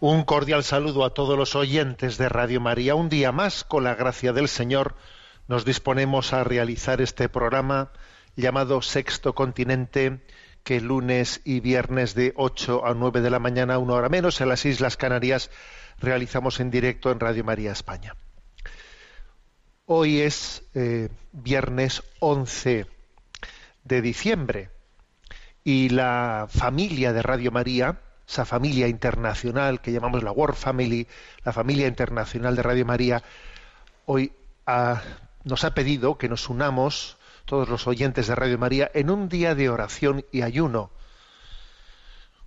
Un cordial saludo a todos los oyentes de Radio María. Un día más, con la gracia del Señor, nos disponemos a realizar este programa llamado Sexto Continente, que lunes y viernes de 8 a 9 de la mañana, una hora menos, en las Islas Canarias, realizamos en directo en Radio María España. Hoy es eh, viernes 11 de diciembre y la familia de Radio María, esa familia internacional que llamamos la World Family, la familia internacional de Radio María, hoy nos ha pedido que nos unamos, todos los oyentes de Radio María, en un día de oración y ayuno.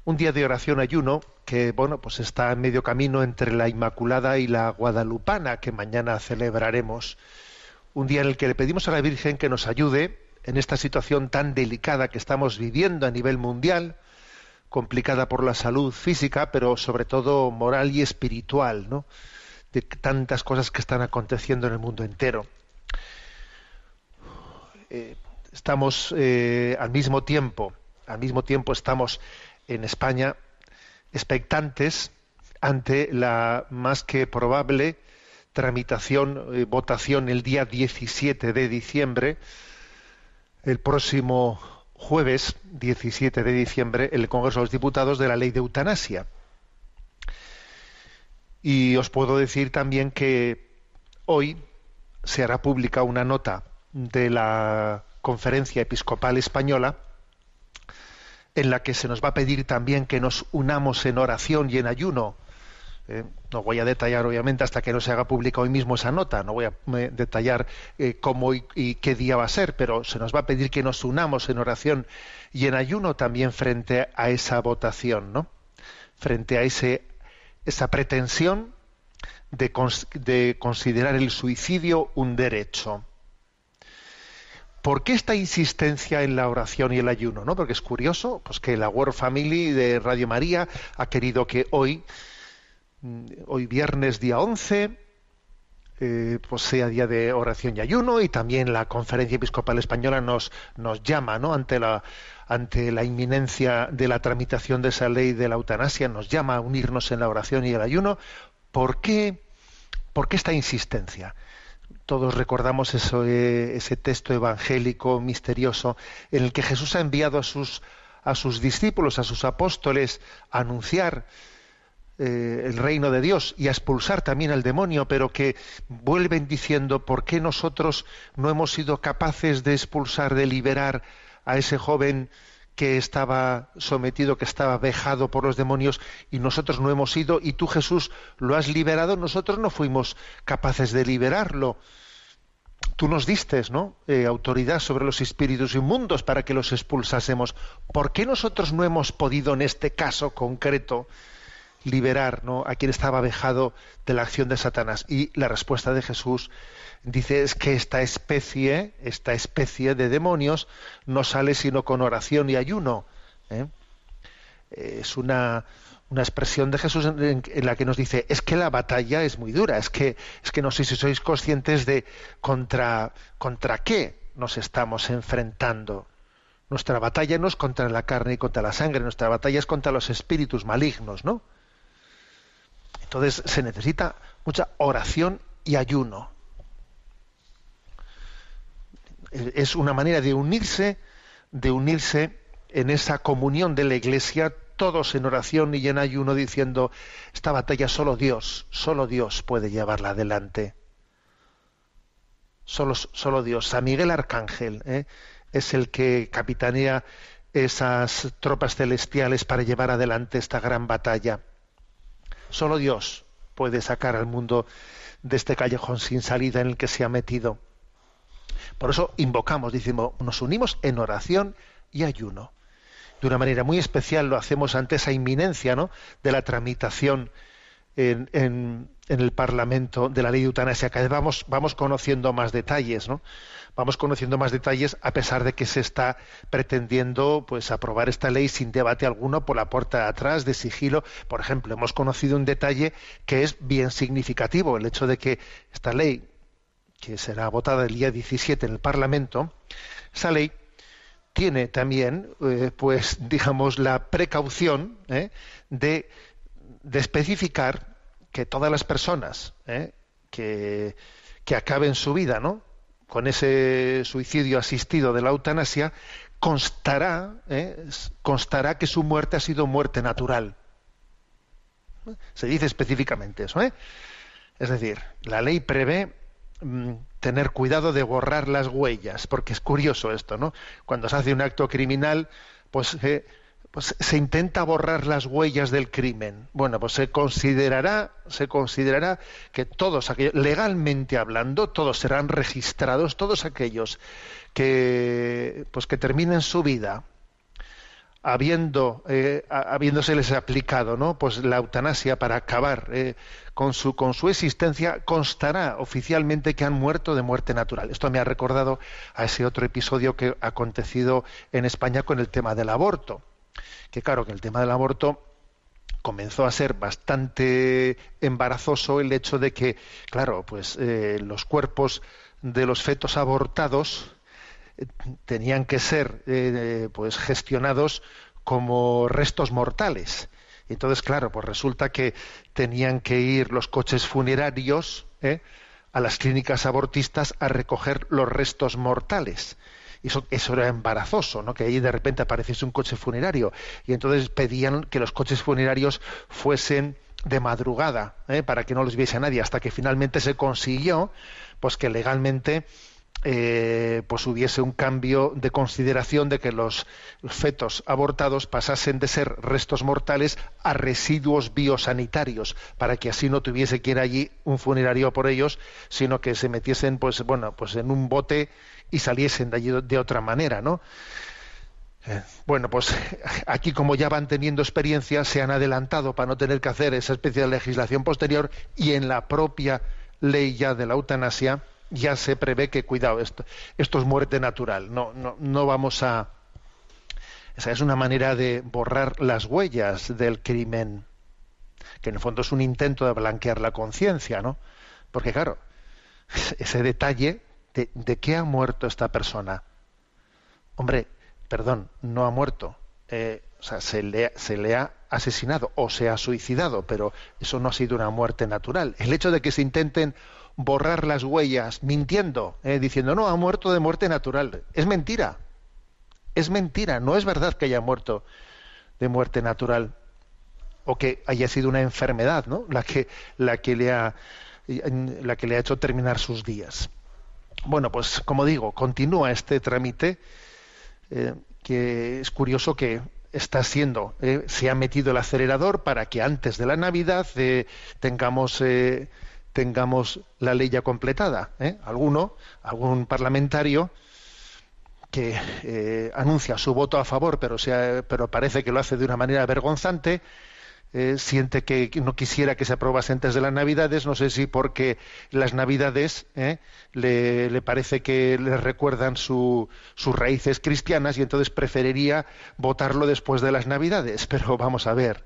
Un día de oración ayuno que, bueno, pues está en medio camino entre la Inmaculada y la Guadalupana, que mañana celebraremos. Un día en el que le pedimos a la Virgen que nos ayude en esta situación tan delicada que estamos viviendo a nivel mundial, complicada por la salud física, pero sobre todo moral y espiritual, ¿no? De tantas cosas que están aconteciendo en el mundo entero. Eh, estamos eh, al mismo tiempo, al mismo tiempo estamos en España expectantes ante la más que probable tramitación, eh, votación el día 17 de diciembre, el próximo jueves 17 de diciembre, el Congreso de los Diputados de la ley de eutanasia. Y os puedo decir también que hoy se hará pública una nota de la Conferencia Episcopal Española en la que se nos va a pedir también que nos unamos en oración y en ayuno. Eh, no voy a detallar, obviamente, hasta que no se haga pública hoy mismo esa nota. No voy a detallar eh, cómo y, qué día va a ser, pero se nos va a pedir que nos unamos en oración y en ayuno también frente a esa votación, ¿no? Frente a ese, esa pretensión de, de considerar el suicidio un derecho. ¿Por qué esta insistencia en la oración y el ayuno? ¿no? Porque es curioso pues que la World Family de Radio María ha querido que hoy, hoy viernes día 11, eh, pues sea día de oración y ayuno y también la Conferencia Episcopal Española nos, nos llama ¿no? ante, la, ante la inminencia de la tramitación de esa ley de la eutanasia, nos llama a unirnos en la oración y el ayuno. ¿Por qué, por qué esta insistencia? Todos recordamos eso, eh, ese texto evangélico misterioso en el que Jesús ha enviado a sus, a sus discípulos, a sus apóstoles, a anunciar eh, el reino de Dios y a expulsar también al demonio, pero que vuelven diciendo por qué nosotros no hemos sido capaces de expulsar, de liberar a ese joven que estaba sometido, que estaba vejado por los demonios y nosotros no hemos ido y tú Jesús lo has liberado, nosotros no fuimos capaces de liberarlo. Tú nos diste, ¿no? Eh, autoridad sobre los espíritus inmundos para que los expulsásemos. ¿Por qué nosotros no hemos podido en este caso concreto liberar ¿no? a quien estaba vejado de la acción de Satanás? Y la respuesta de Jesús dice es que esta especie, esta especie de demonios no sale sino con oración y ayuno. ¿eh? Es una, una expresión de Jesús en, en la que nos dice es que la batalla es muy dura, es que, es que no sé si sois conscientes de contra, contra qué nos estamos enfrentando. Nuestra batalla no es contra la carne y contra la sangre, nuestra batalla es contra los espíritus malignos, ¿no? Entonces se necesita mucha oración y ayuno. Es una manera de unirse, de unirse en esa comunión de la Iglesia, todos en oración y en ayuno, diciendo, esta batalla solo Dios, solo Dios puede llevarla adelante. Solo, solo Dios. San Miguel Arcángel ¿eh? es el que capitanea esas tropas celestiales para llevar adelante esta gran batalla. Solo Dios puede sacar al mundo de este callejón sin salida en el que se ha metido. Por eso invocamos, decimos, nos unimos en oración y ayuno. De una manera muy especial lo hacemos ante esa inminencia ¿no? de la tramitación en, en, en, el Parlamento de la ley de eutanasia. Cada vamos, vamos conociendo más detalles, ¿no? Vamos conociendo más detalles a pesar de que se está pretendiendo pues aprobar esta ley sin debate alguno por la puerta de atrás, de sigilo. Por ejemplo, hemos conocido un detalle que es bien significativo, el hecho de que esta ley que será votada el día 17 en el Parlamento, esa ley tiene también, eh, pues, digamos, la precaución ¿eh? de, de, especificar que todas las personas ¿eh? que, que, acaben su vida, ¿no? Con ese suicidio asistido de la eutanasia, constará, constará que su muerte ha sido muerte natural. Se dice específicamente eso, Es decir, la ley prevé Mm, tener cuidado de borrar las huellas, porque es curioso esto, ¿no? Cuando se hace un acto criminal, pues, eh, pues se intenta borrar las huellas del crimen. Bueno, pues se considerará, se considerará que todos aquellos, legalmente hablando, todos serán registrados, todos aquellos que, pues que terminen su vida habiendo eh, habiéndoseles aplicado no pues la eutanasia para acabar eh, con su con su existencia constará oficialmente que han muerto de muerte natural. Esto me ha recordado a ese otro episodio que ha acontecido en España con el tema del aborto que claro que el tema del aborto comenzó a ser bastante embarazoso el hecho de que claro pues eh, los cuerpos de los fetos abortados tenían que ser eh, pues gestionados como restos mortales. Entonces, claro, pues resulta que tenían que ir los coches funerarios ¿eh? a las clínicas abortistas a recoger los restos mortales. Eso era embarazoso, ¿no? Que ahí de repente apareciese un coche funerario. Y entonces pedían que los coches funerarios fuesen de madrugada, ¿eh? para que no los viese nadie, hasta que finalmente se consiguió, pues que legalmente eh, pues hubiese un cambio de consideración de que los fetos abortados pasasen de ser restos mortales a residuos biosanitarios, para que así no tuviese que ir allí un funerario por ellos, sino que se metiesen pues bueno, pues en un bote y saliesen de allí de otra manera, ¿no? Eh, bueno, pues aquí como ya van teniendo experiencia, se han adelantado para no tener que hacer esa especie de legislación posterior y en la propia ley ya de la eutanasia, ya se prevé que, cuidado, esto, esto es muerte natural. No, no, no vamos a. Esa es una manera de borrar las huellas del crimen, que en el fondo es un intento de blanquear la conciencia, ¿no? Porque, claro, ese detalle de, qué ha muerto esta persona. Hombre, perdón, no ha muerto. Eh, o sea, se le, se le ha asesinado o se ha suicidado, pero eso no ha sido una muerte natural. El hecho de que se intenten borrar las huellas mintiendo, eh, diciendo, no, ha muerto de muerte natural. Es mentira. Es mentira. No es verdad que haya muerto de muerte natural o que haya sido una enfermedad, ¿no? La que, la que, le, ha, la que le ha hecho terminar sus días. Bueno, pues como digo, continúa este trámite eh, que es curioso que está siendo, eh, se ha metido el acelerador para que antes de la Navidad eh, tengamos tengamos la ley ya completada. ¿eh? Alguno, algún parlamentario que eh, anuncia su voto a favor, pero, sea, pero parece que lo hace de una manera vergonzante, eh, siente que no quisiera que se aprobase antes de las Navidades, no sé si porque las Navidades le, le, parece que le recuerdan su, sus raíces cristianas y entonces preferiría votarlo después de las Navidades. Pero vamos a ver,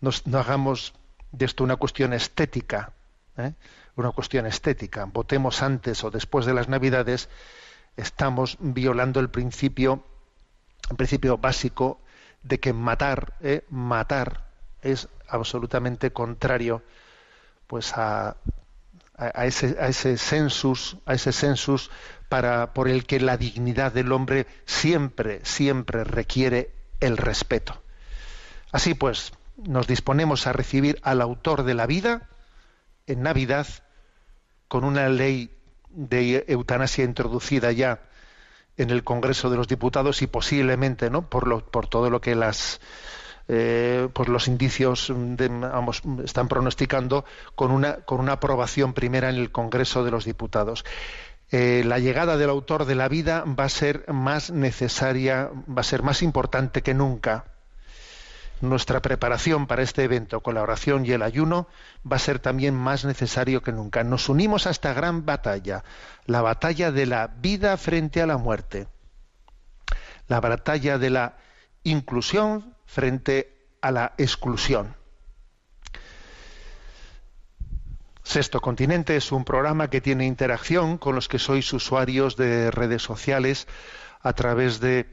no hagamos de esto una cuestión estética, ¿eh? una cuestión estética. Votemos antes o después de las Navidades, estamos violando el principio, el principio básico de que matar, ¿eh? matar es absolutamente contrario pues a, a, ese, a ese census, a ese census para, por el que la dignidad del hombre siempre, siempre requiere el respeto. Así pues, nos disponemos a recibir al autor de la vida, en Navidad con una ley de eutanasia introducida ya en el Congreso de los Diputados y posiblemente, ¿no? Por, lo, por todo lo que las eh, pues los indicios están pronosticando con una, con una aprobación primera en el Congreso de los Diputados. Eh, la llegada del autor de la vida va a ser más necesaria, va a ser más importante que nunca. Nuestra preparación para este evento con la oración y el ayuno va a ser también más necesario que nunca. Nos unimos a esta gran batalla, la batalla de la vida frente a la muerte, la batalla de la inclusión frente a la exclusión. Sexto Continente es un programa que tiene interacción con los que sois usuarios de redes sociales a través de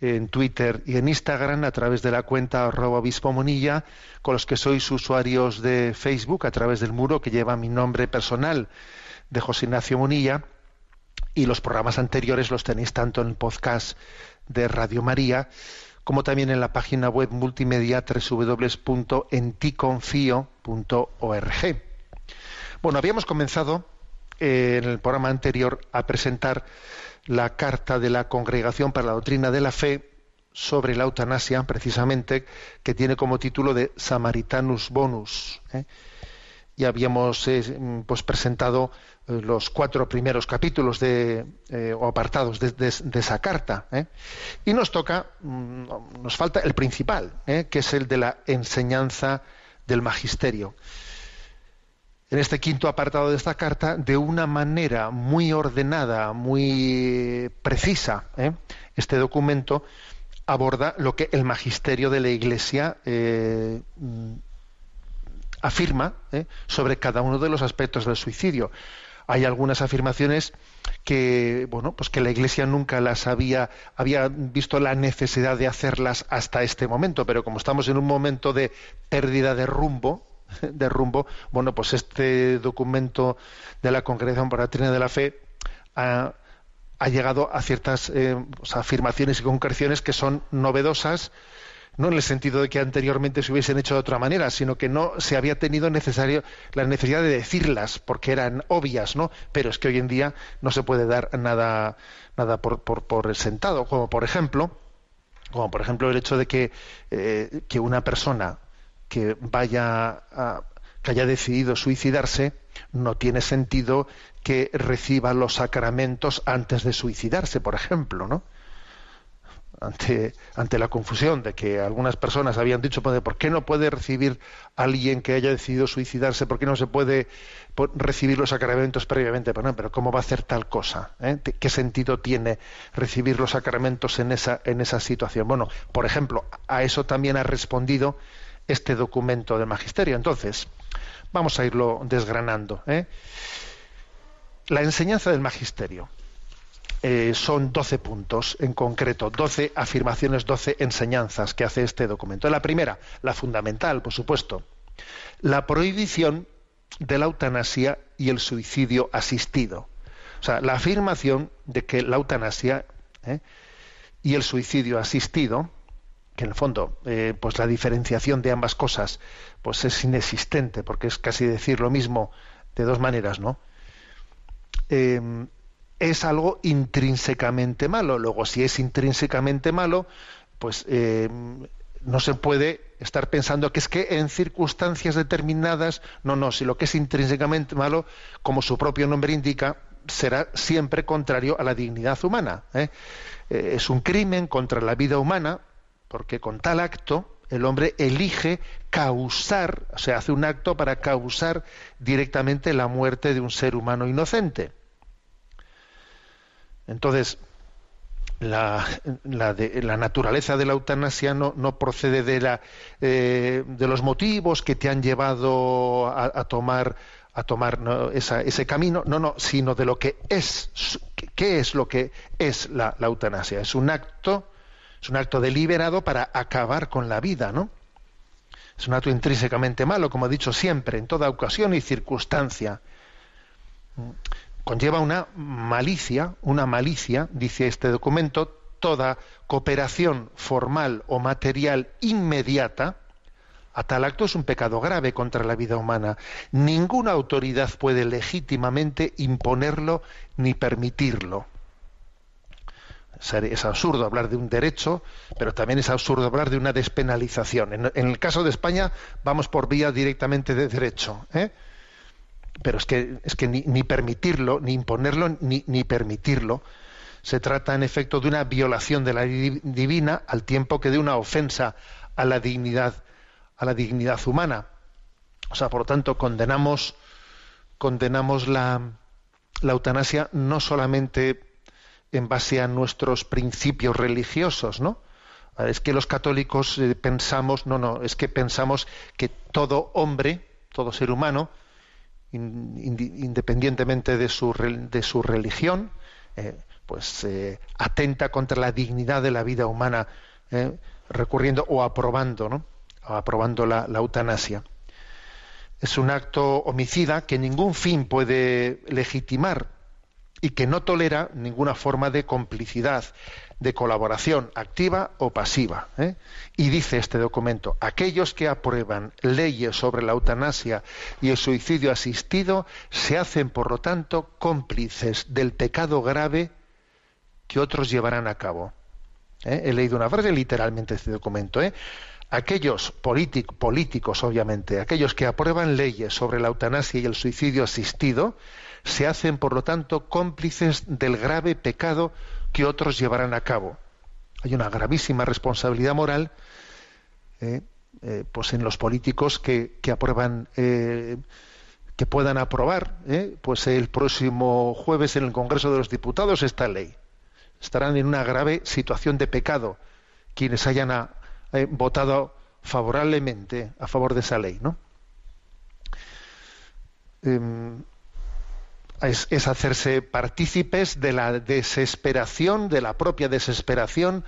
en Twitter y en Instagram a través de la cuenta arroba monilla, con los que sois usuarios de Facebook a través del muro que lleva mi nombre personal de José Ignacio Monilla y los programas anteriores los tenéis tanto en el podcast de Radio María como también en la página web multimedia www.enticonfio.org. Bueno, habíamos comenzado eh, en el programa anterior a presentar la carta de la Congregación para la Doctrina de la Fe sobre la eutanasia, precisamente, que tiene como título de Samaritanus Bonus. ¿eh? Y habíamos eh, pues presentado eh, los cuatro primeros capítulos de, o apartados de, esa carta. Y nos toca, mm, nos falta el principal, que es el de la enseñanza del magisterio en este quinto apartado de esta carta de una manera muy ordenada, muy precisa. ¿eh? Este documento aborda lo que el magisterio de la Iglesia eh, afirma ¿eh? sobre cada uno de los aspectos del suicidio. Hay algunas afirmaciones que, bueno, pues que la Iglesia nunca las había, había visto la necesidad de hacerlas hasta este momento, pero como estamos en un momento de pérdida de rumbo, de rumbo, bueno, pues este documento de la Congregación para la Doctrina de la Fe ha, llegado a ciertas eh, afirmaciones y concreciones que son novedosas, no en el sentido de que anteriormente se hubiesen hecho de otra manera, sino que no se había tenido necesario la necesidad de decirlas porque eran obvias, ¿no? Pero es que hoy en día no se puede dar nada, nada por, por, por sentado, como por ejemplo, como por ejemplo el hecho de que, eh, que una persona que vaya a, que haya decidido suicidarse, no tiene sentido que reciba los sacramentos antes de suicidarse, por ejemplo, ¿no? Ante, ante la confusión de que algunas personas habían dicho, ¿por qué no puede recibir alguien que haya decidido suicidarse? ¿Por qué no se puede recibir los sacramentos previamente? Pero, pero ¿cómo va a hacer tal cosa? ¿Eh? ¿Qué sentido tiene recibir los sacramentos en esa, en esa situación? Bueno, por ejemplo, a eso también ha respondido este documento del magisterio. Entonces, vamos a irlo desgranando. ¿eh? La enseñanza del magisterio. Eh, son 12 puntos en concreto, 12 afirmaciones, 12 enseñanzas que hace este documento. La primera, la fundamental, por supuesto, la prohibición de la eutanasia y el suicidio asistido. O sea, la afirmación de que la eutanasia ¿eh? y el suicidio asistido que en el fondo eh, pues la diferenciación de ambas cosas pues es inexistente porque es casi decir lo mismo de dos maneras no eh, es algo intrínsecamente malo luego si es intrínsecamente malo pues eh, no se puede estar pensando que es que en circunstancias determinadas no no si lo que es intrínsecamente malo como su propio nombre indica será siempre contrario a la dignidad humana es un crimen contra la vida humana porque con tal acto el hombre elige causar, o sea, hace un acto para causar directamente la muerte de un ser humano inocente. Entonces, la, naturaleza de la eutanasia no, procede eh, de los motivos que te han llevado a, tomar a tomar ese camino, no, no, sino de lo que es, qué es lo que es la, la eutanasia. Es un acto es un acto deliberado para acabar con la vida, ¿no? Es un acto intrínsecamente malo, como he dicho siempre, en toda ocasión y circunstancia. Conlleva una malicia, una malicia, dice este documento, toda cooperación formal o material inmediata a tal acto es un pecado grave contra la vida humana. Ninguna autoridad puede legítimamente imponerlo ni permitirlo. Es absurdo hablar de un derecho, pero también es absurdo hablar de una despenalización. En, el caso de España vamos por vía directamente de derecho. ¿eh? Pero es que, es que ni, ni permitirlo, ni imponerlo, ni, ni, permitirlo. Se trata, en efecto, de una violación de la divina al tiempo que de una ofensa a la dignidad, a la dignidad humana. O sea, por lo tanto, condenamos, condenamos la, la eutanasia no solamente en base a nuestros principios religiosos, ¿no? Es que los católicos eh, pensamos, no, no, es que pensamos que todo hombre, todo ser humano, independientemente de su, de su religión, eh, pues eh, atenta contra la dignidad de la vida humana, eh, recurriendo o aprobando, ¿no? O aprobando la, la eutanasia. Es un acto homicida que ningún fin puede legitimar y que no tolera ninguna forma de complicidad, de colaboración activa o pasiva. ¿eh? Y dice este documento, aquellos que aprueban leyes sobre la eutanasia y el suicidio asistido se hacen, por lo tanto, cómplices del pecado grave que otros llevarán a cabo. ¿Eh? He leído una frase literalmente este documento. ¿eh? Aquellos políticos, obviamente, aquellos que aprueban leyes sobre la eutanasia y el suicidio asistido, se hacen, por lo tanto, cómplices del grave pecado que otros llevarán a cabo. Hay una gravísima responsabilidad moral eh, eh, pues en los políticos que, que aprueban eh, que puedan aprobar pues el próximo jueves en el Congreso de los Diputados esta ley. Estarán en una grave situación de pecado quienes hayan votado favorablemente a favor de esa ley, ¿no? Em, es, hacerse partícipes de la desesperación, de la propia desesperación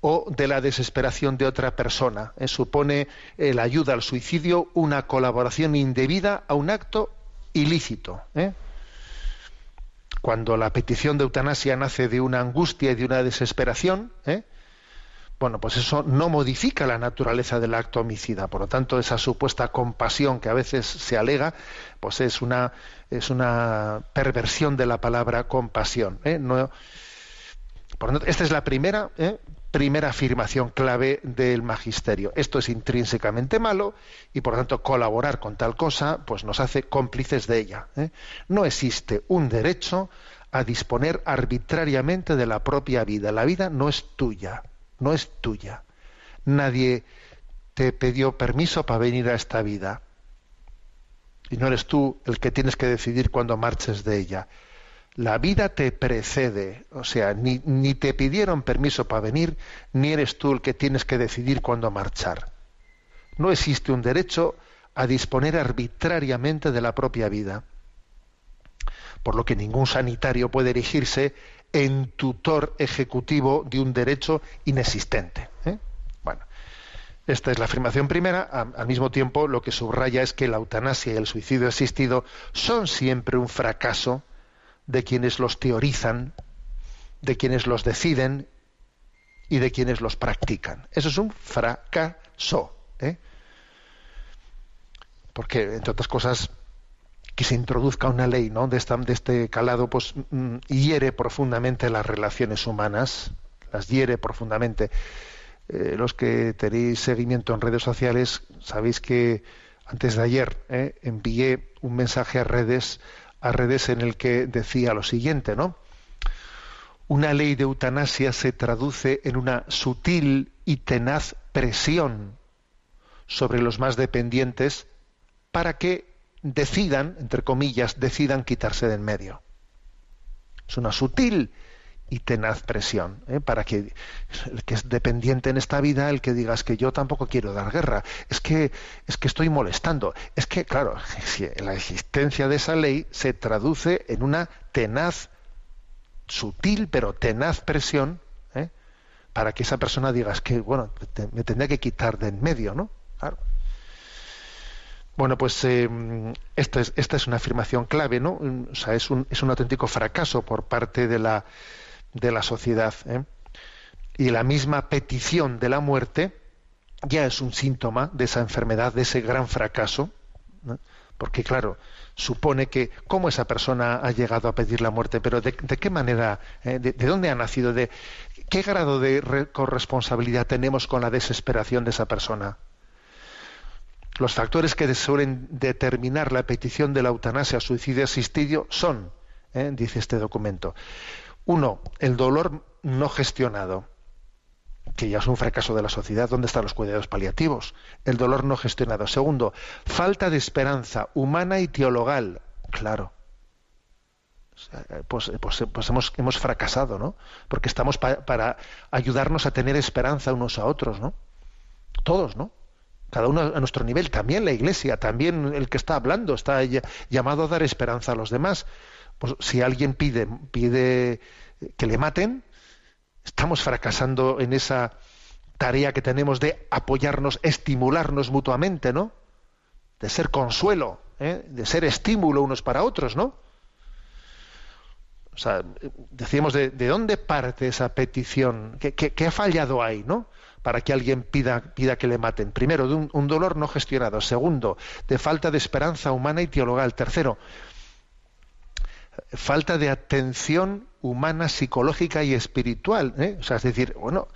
o de la desesperación de otra persona. Eh, supone la ayuda al suicidio una colaboración indebida a un acto ilícito. ¿eh? Cuando la petición de eutanasia nace de una angustia y de una desesperación, ¿eh? Bueno, pues eso no modifica la naturaleza del acto homicida. Por lo tanto, esa supuesta compasión que a veces se alega, pues es una, es una perversión de la palabra compasión. ¿eh? por lo tanto, esta es la primera, ¿eh? primera afirmación clave del magisterio. Esto es intrínsecamente malo y, por lo tanto, colaborar con tal cosa, pues nos hace cómplices de ella. ¿eh? No existe un derecho a disponer arbitrariamente de la propia vida. La vida no es tuya no es tuya. Nadie te pidió permiso para venir a esta vida. Y no eres tú el que tienes que decidir cuando marches de ella. La vida te precede, o sea, ni te pidieron permiso para venir, ni eres tú el que tienes que decidir cuándo marchar. No existe un derecho a disponer arbitrariamente de la propia vida. Por lo que ningún sanitario puede erigirse en tutor ejecutivo de un derecho inexistente. ¿eh? Bueno, esta es la afirmación primera. Al mismo tiempo, lo que subraya es que la eutanasia y el suicidio asistido son siempre un fracaso de quienes los teorizan, de quienes los deciden y de quienes los practican. Eso es un fracaso. ¿eh? Porque, entre otras cosas, que se introduzca una ley ¿no? de, este calado, pues mm, hiere profundamente las relaciones humanas, las hiere profundamente. Eh, los que tenéis seguimiento en redes sociales, sabéis que antes de ayer eh, envié un mensaje a redes, a redes en el que decía lo siguiente, ¿no? Una ley de eutanasia se traduce en una sutil y tenaz presión sobre los más dependientes para que decidan, entre comillas, decidan quitarse de en medio. Es una sutil y tenaz presión ¿eh? para que el que es dependiente en esta vida, el que digas que yo tampoco quiero dar guerra, es que es que estoy molestando, es que claro, la existencia de esa ley se traduce en una tenaz, sutil pero tenaz presión ¿eh? para que esa persona diga que bueno me tendría que quitar de en medio, ¿no? Claro. Bueno, pues eh, esta, es, una afirmación clave, ¿no? O sea, es un, es un auténtico fracaso por parte de la, de la sociedad. ¿eh? Y la misma petición de la muerte ya es un síntoma de esa enfermedad, de ese gran fracaso. porque claro, supone que cómo esa persona ha llegado a pedir la muerte, pero de, de qué manera, eh, de, de, dónde ha nacido, de qué grado de corresponsabilidad tenemos con la desesperación de esa persona. Los factores que suelen determinar la petición de la eutanasia, suicidio asistido son, eh, dice este documento, uno, el dolor no gestionado que ya es un fracaso de la sociedad. ¿Dónde están los cuidados paliativos? El dolor no gestionado. Segundo, falta de esperanza humana y teologal. Claro. Pues, pues, pues hemos, hemos, fracasado, ¿no? Porque estamos para ayudarnos a tener esperanza unos a otros, ¿no? Todos, ¿no? Cada uno a nuestro nivel, también la Iglesia, también el que está hablando está llamado a dar esperanza a los demás. Pues si alguien pide, pide que le maten, estamos fracasando en esa tarea que tenemos de apoyarnos, estimularnos mutuamente, ¿no? De ser consuelo, ¿eh? de ser estímulo unos para otros, ¿no? O sea, decíamos de, de dónde parte esa petición, ¿Qué, ¿Qué, qué, ha fallado ahí, ¿no? Para que alguien pida, que le maten. Primero, de un, dolor no gestionado. Segundo, de falta de esperanza humana y teologal. Tercero, falta de atención humana, psicológica y espiritual. ¿eh? O sea, es decir, bueno,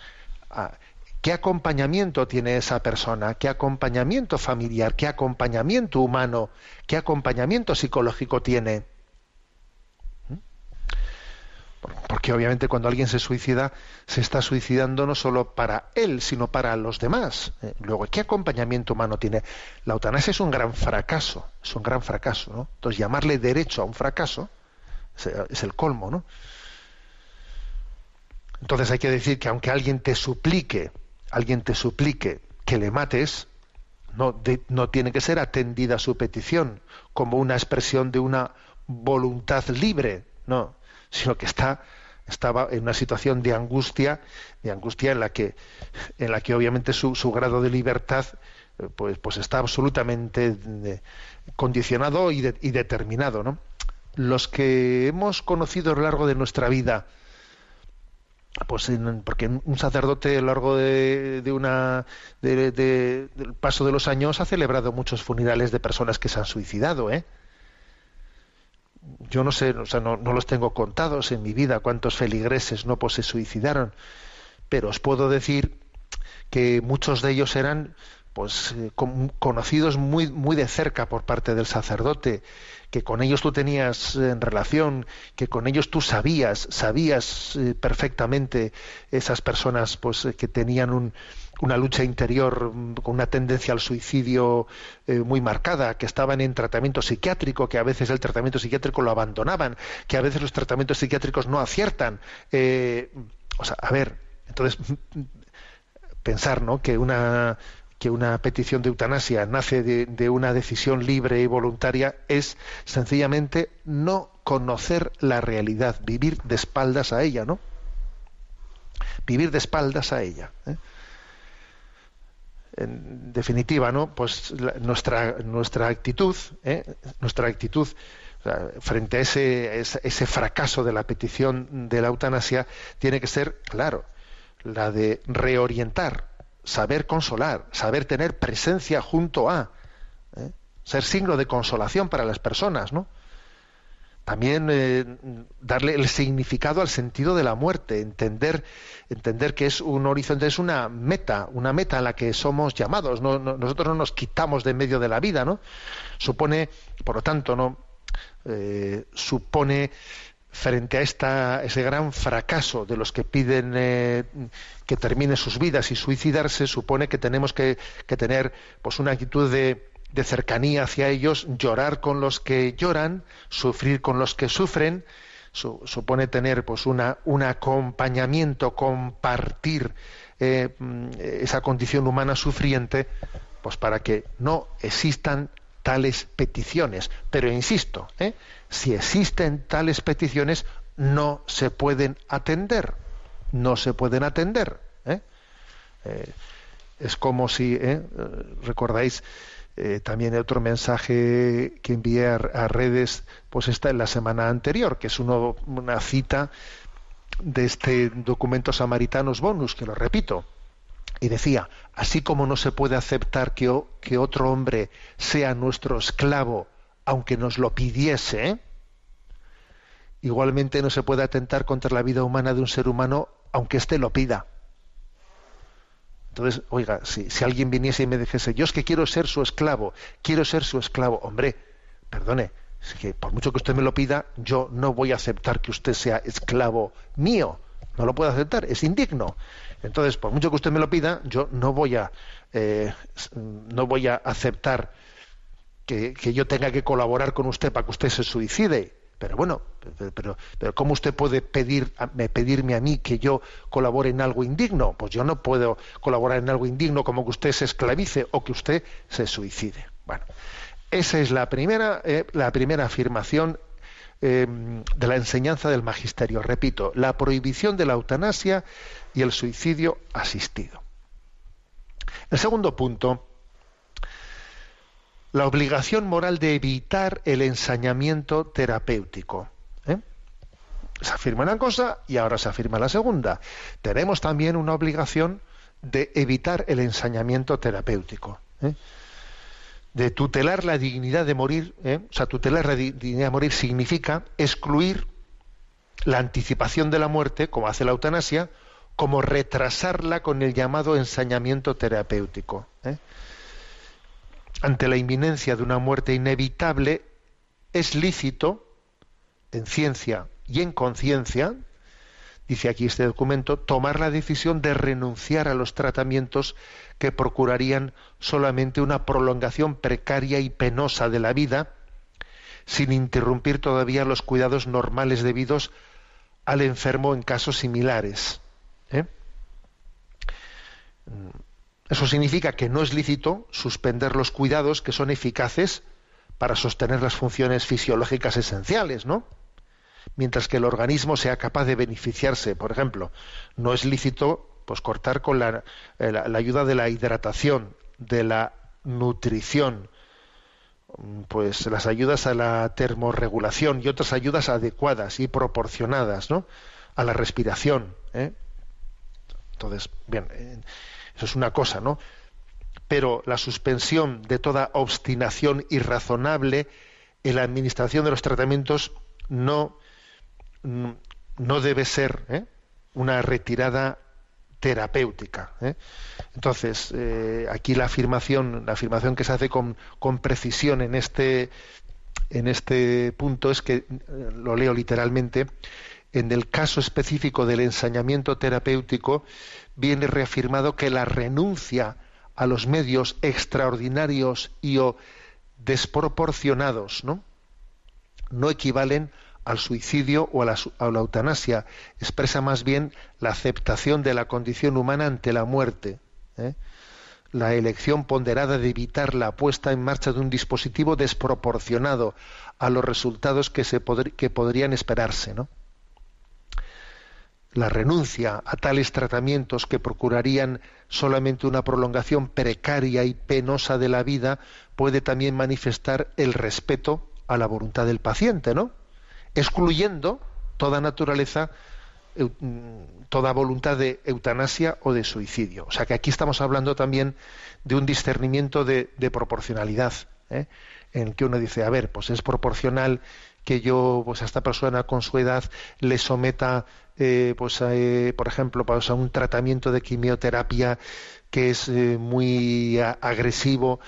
¿qué acompañamiento tiene esa persona? ¿Qué acompañamiento familiar? ¿Qué acompañamiento humano? ¿Qué acompañamiento psicológico tiene? Porque obviamente cuando alguien se suicida, se está suicidando no solo para él, sino para los demás. ¿eh? Luego, ¿qué acompañamiento humano tiene? La eutanasia es un gran fracaso, es un gran fracaso. ¿no? Entonces, llamarle derecho a un fracaso es el colmo, ¿no? Entonces hay que decir que aunque alguien te suplique, alguien te suplique que le mates, no, no tiene que ser atendida su petición como una expresión de una voluntad libre, no, sino que está estaba en una situación de angustia, de angustia en la que, en la que obviamente su, su grado de libertad eh, pues, pues está absolutamente eh, condicionado y, de, y determinado, ¿no? Los que hemos conocido a lo largo de nuestra vida pues porque un sacerdote a lo largo de, de una de, de, del paso de los años ha celebrado muchos funerales de personas que se han suicidado ¿eh? Yo no sé o sea no, no, los tengo contados en mi vida cuántos feligreses no pues se suicidaron pero os puedo decir que muchos de ellos eran pues eh, con, conocidos muy muy de cerca por parte del sacerdote que con ellos tú tenías en relación, que con ellos tú sabías, sabías eh, perfectamente esas personas pues eh, que tenían un, una lucha interior mm, con una tendencia al suicidio eh, muy marcada, que estaban en tratamiento psiquiátrico, que a veces el tratamiento psiquiátrico lo abandonaban, que a veces los tratamientos psiquiátricos no aciertan. Eh, o sea, a ver, entonces pensar, ¿no? Que una que una petición de eutanasia nace de, de, una decisión libre y voluntaria es sencillamente no conocer la realidad, vivir de espaldas a ella, ¿no? Vivir de espaldas a ella. ¿eh? En definitiva, ¿no? Pues la, nuestra nuestra actitud, ¿eh? nuestra actitud frente a ese, ese fracaso de la petición de la eutanasia tiene que ser, claro, la de reorientar saber consolar, saber tener presencia junto a, ¿eh? ser signo de consolación para las personas, ¿no? También eh, darle el significado al sentido de la muerte, entender, entender que es un horizonte, es una meta, una meta a la que somos llamados. No, no, nosotros no nos quitamos de medio de la vida, ¿no? Supone, por lo tanto, no eh, supone frente a esta, ese gran fracaso de los que piden eh, que termine sus vidas y suicidarse, supone que tenemos que, que tener pues, una actitud de, de, cercanía hacia ellos, llorar con los que lloran, sufrir con los que sufren, su, supone tener pues, una, un acompañamiento, compartir eh, esa condición humana sufriente, pues para que no existan tales peticiones. Pero insisto, ¿eh? si existen tales peticiones, no se pueden atender. No se pueden atender. ¿eh? Eh, es como si, ¿eh? recordáis eh, también otro mensaje que envié a, redes, pues está en la semana anterior, que es una cita de este documento Samaritanos Bonus, que lo repito, y decía, así como no se puede aceptar que, otro hombre sea nuestro esclavo aunque nos lo pidiese, igualmente no se puede atentar contra la vida humana de un ser humano aunque éste lo pida. Entonces, oiga, si, alguien viniese y me dijese, yo es que quiero ser su esclavo, quiero ser su esclavo, hombre, perdone, que por mucho que usted me lo pida, yo no voy a aceptar que usted sea esclavo mío. No lo puedo aceptar, es indigno. Entonces, por mucho que usted me lo pida, yo no voy a, eh, no voy a aceptar que, que yo tenga que colaborar con usted para que usted se suicide pero bueno, pero, pero, ¿cómo usted puede pedir, pedirme a mí que yo colabore en algo indigno? Pues yo no puedo colaborar en algo indigno como que usted se esclavice o que usted se suicide. Bueno, esa es la primera, eh, la primera afirmación eh, de la enseñanza del magisterio. Repito, la prohibición de la eutanasia y el suicidio asistido. El segundo punto la obligación moral de evitar el ensañamiento terapéutico. ¿eh? Se afirma una cosa y ahora se afirma la segunda. Tenemos también una obligación de evitar el ensañamiento terapéutico. ¿eh? De tutelar la dignidad de morir, ¿eh? o sea, tutelar la dignidad de morir significa excluir la anticipación de la muerte, como hace la eutanasia, como retrasarla con el llamado ensañamiento terapéutico ante la inminencia de una muerte inevitable, es lícito, en ciencia y en conciencia, dice aquí este documento, tomar la decisión de renunciar a los tratamientos que procurarían solamente una prolongación precaria y penosa de la vida, sin interrumpir todavía los cuidados normales debidos al enfermo en casos similares. ¿eh? Eso significa que no es lícito suspender los cuidados que son eficaces para sostener las funciones fisiológicas esenciales, ¿no? Mientras que el organismo sea capaz de beneficiarse, por ejemplo, no es lícito pues cortar con la, eh, la, ayuda de la hidratación, de la nutrición, pues las ayudas a la termorregulación y otras ayudas adecuadas y proporcionadas, ¿no? A la respiración. ¿eh? Entonces, bien, eso es una cosa, ¿no? Pero la suspensión de toda obstinación irrazonable en la administración de los tratamientos no, no debe ser ¿eh? una retirada terapéutica. ¿eh? Entonces, eh, aquí la afirmación, la afirmación que se hace con, con, precisión en este, en este punto es que, lo leo literalmente, en el caso específico del ensañamiento terapéutico, viene reafirmado que la renuncia a los medios extraordinarios y o desproporcionados no, equivalen al suicidio o a la, a eutanasia, expresa más bien la aceptación de la condición humana ante la muerte, ¿eh? la elección ponderada de evitar la puesta en marcha de un dispositivo desproporcionado a los resultados que, podrían esperarse. La renuncia a tales tratamientos que procurarían solamente una prolongación precaria y penosa de la vida puede también manifestar el respeto a la voluntad del paciente, ¿no? Excluyendo toda naturaleza, mm, toda voluntad de eutanasia o de suicidio. O sea que aquí estamos hablando también de un discernimiento de, proporcionalidad, ¿eh? en que uno dice, a ver, pues es proporcional que yo pues a esta persona con su edad le someta eh, pues eh, por ejemplo pues, a un tratamiento de quimioterapia que es eh, muy agresivo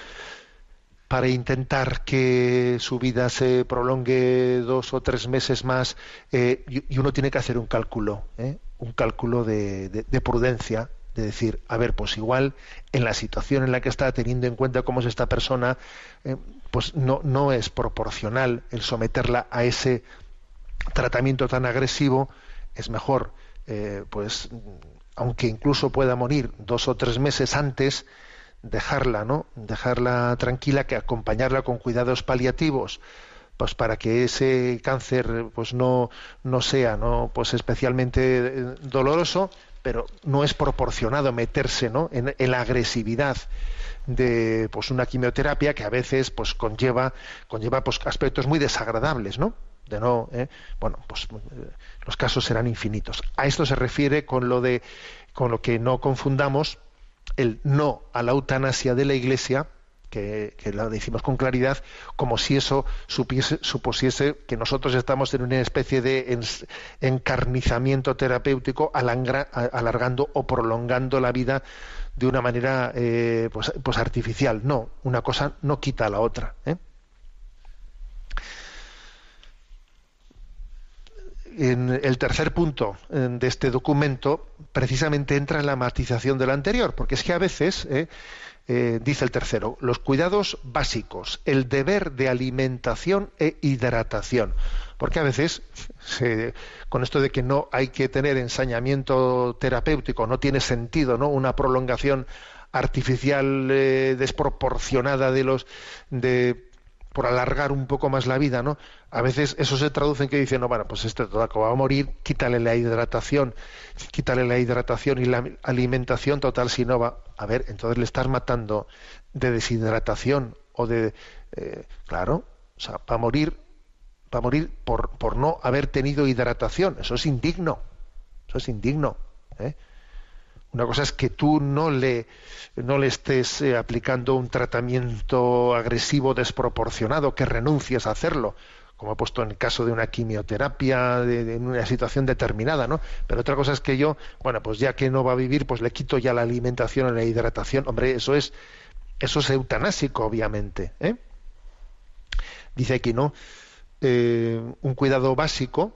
para intentar que su vida se prolongue dos o tres meses más y, y, uno tiene que hacer un cálculo un cálculo de, de, de prudencia de decir, a ver, pues igual en la situación en la que está, teniendo en cuenta cómo es esta persona, eh, pues no, no es proporcional el someterla a ese tratamiento tan agresivo, es mejor, eh, pues, aunque incluso pueda morir dos o tres meses antes, dejarla, ¿no? Dejarla tranquila, que acompañarla con cuidados paliativos, pues para que ese cáncer pues no, no sea no pues especialmente eh, doloroso pero no es proporcionado meterse ¿no? en, en, la agresividad de pues una quimioterapia que a veces pues conlleva conlleva pues aspectos muy desagradables no de no ¿eh? bueno pues eh, los casos serán infinitos a esto se refiere con lo de con lo que no confundamos el no a la eutanasia de la iglesia que, que lo decimos con claridad, como si eso supiese, supusiese que nosotros estamos en una especie de encarnizamiento terapéutico alargando o prolongando la vida de una manera eh, pues, pues artificial. No, una cosa no quita a la otra. ¿eh? En el tercer punto eh, de este documento precisamente entra en la matización del anterior, porque es que a veces, eh, eh, dice el tercero, los cuidados básicos, el deber de alimentación e hidratación. Porque a veces, se- con esto de que no hay que tener ensañamiento terapéutico, no tiene sentido, ¿no? Una prolongación artificial desproporcionada de los de por alargar un poco más la vida, ¿no? A veces eso se traduce en que dicen, no, bueno, pues este todaco va a morir, quítale la hidratación, quítale la hidratación y la alimentación, total, si no va. A ver, entonces le estás matando de deshidratación o de. eh, claro, o sea, va a morir, va a morir por, por no haber tenido hidratación. Eso es indigno. Eso es indigno. ¿eh? Una cosa es que tú no le, no le estés eh, aplicando un tratamiento agresivo desproporcionado, que renuncies a hacerlo, como he puesto en el caso de una quimioterapia, de, en una situación determinada, ¿no? Pero otra cosa es que yo, bueno, pues ya que no va a vivir, pues le quito ya la alimentación y la hidratación. Hombre, eso es, eso es eutanásico, obviamente. ¿eh? Dice aquí, ¿no? Eh, un cuidado básico